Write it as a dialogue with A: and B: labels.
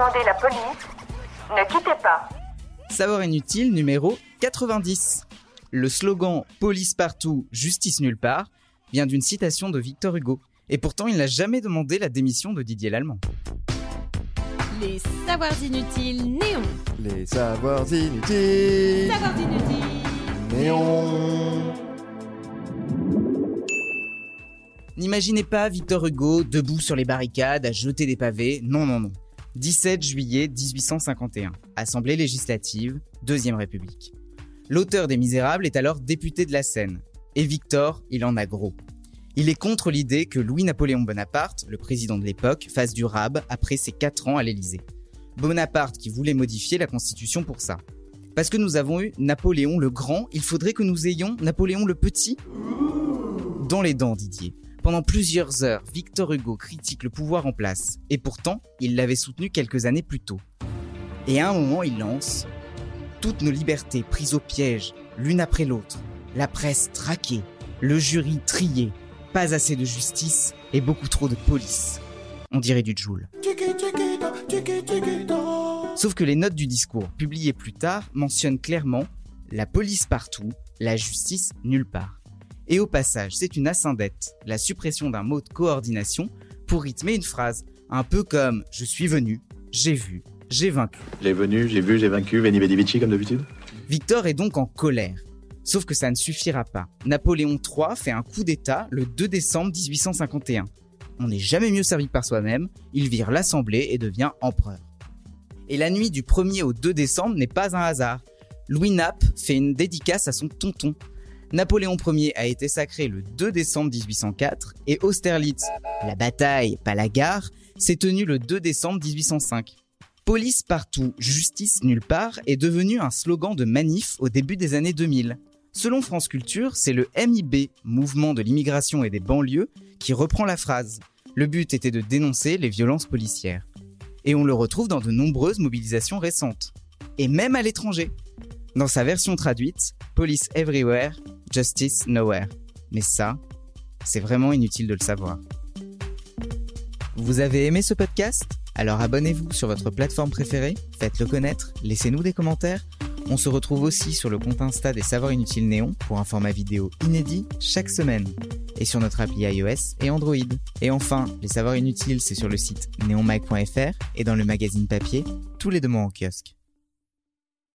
A: commander la police, ne quittez pas.
B: Savoir inutile numéro 90. Le slogan Police partout, justice nulle part vient d'une citation de Victor Hugo. Et pourtant, il n'a jamais demandé la démission de Didier Lallemand.
C: Les savoirs inutiles néons.
D: Les savoirs inutiles.
C: Savoirs inutiles.
D: Néon.
B: N'imaginez pas Victor Hugo debout sur les barricades à jeter des pavés. Non, non, non. 17 juillet 1851. Assemblée législative, Deuxième République. L'auteur des Misérables est alors député de la Seine. Et Victor, il en a gros. Il est contre l'idée que Louis-Napoléon Bonaparte, le président de l'époque, fasse du rab après ses 4 ans à l'Élysée. Bonaparte qui voulait modifier la Constitution pour ça. Parce que nous avons eu Napoléon le Grand, il faudrait que nous ayons Napoléon le Petit Dans les dents, Didier. Pendant plusieurs heures, Victor Hugo critique le pouvoir en place, et pourtant, il l'avait soutenu quelques années plus tôt. Et à un moment, il lance Toutes nos libertés prises au piège, l'une après l'autre, la presse traquée, le jury trié, pas assez de justice et beaucoup trop de police. On dirait du Joule. Sauf que les notes du discours, publiées plus tard, mentionnent clairement la police partout, la justice nulle part. Et au passage, c'est une ascendette, la suppression d'un mot de coordination pour rythmer une phrase, un peu comme je suis venu, j'ai vu, j'ai vaincu.
E: J'ai venu, j'ai vu, j'ai vaincu, Veni Vidi Vici comme d'habitude.
B: Victor est donc en colère. Sauf que ça ne suffira pas. Napoléon III fait un coup d'État le 2 décembre 1851. On n'est jamais mieux servi par soi-même, il vire l'Assemblée et devient empereur. Et la nuit du 1er au 2 décembre n'est pas un hasard. Louis Nap fait une dédicace à son tonton. Napoléon Ier a été sacré le 2 décembre 1804 et Austerlitz, la bataille, pas la gare, s'est tenue le 2 décembre 1805. Police partout, justice nulle part est devenu un slogan de manif au début des années 2000. Selon France Culture, c'est le MIB, Mouvement de l'immigration et des banlieues, qui reprend la phrase. Le but était de dénoncer les violences policières. Et on le retrouve dans de nombreuses mobilisations récentes. Et même à l'étranger. Dans sa version traduite, Police Everywhere, Justice Nowhere. Mais ça, c'est vraiment inutile de le savoir. Vous avez aimé ce podcast? Alors abonnez-vous sur votre plateforme préférée, faites-le connaître, laissez-nous des commentaires. On se retrouve aussi sur le compte Insta des Savoirs Inutiles Néon pour un format vidéo inédit chaque semaine. Et sur notre appli iOS et Android. Et enfin, les Savoirs Inutiles, c'est sur le site neonmag.fr et dans le magazine papier, tous les deux mois en kiosque.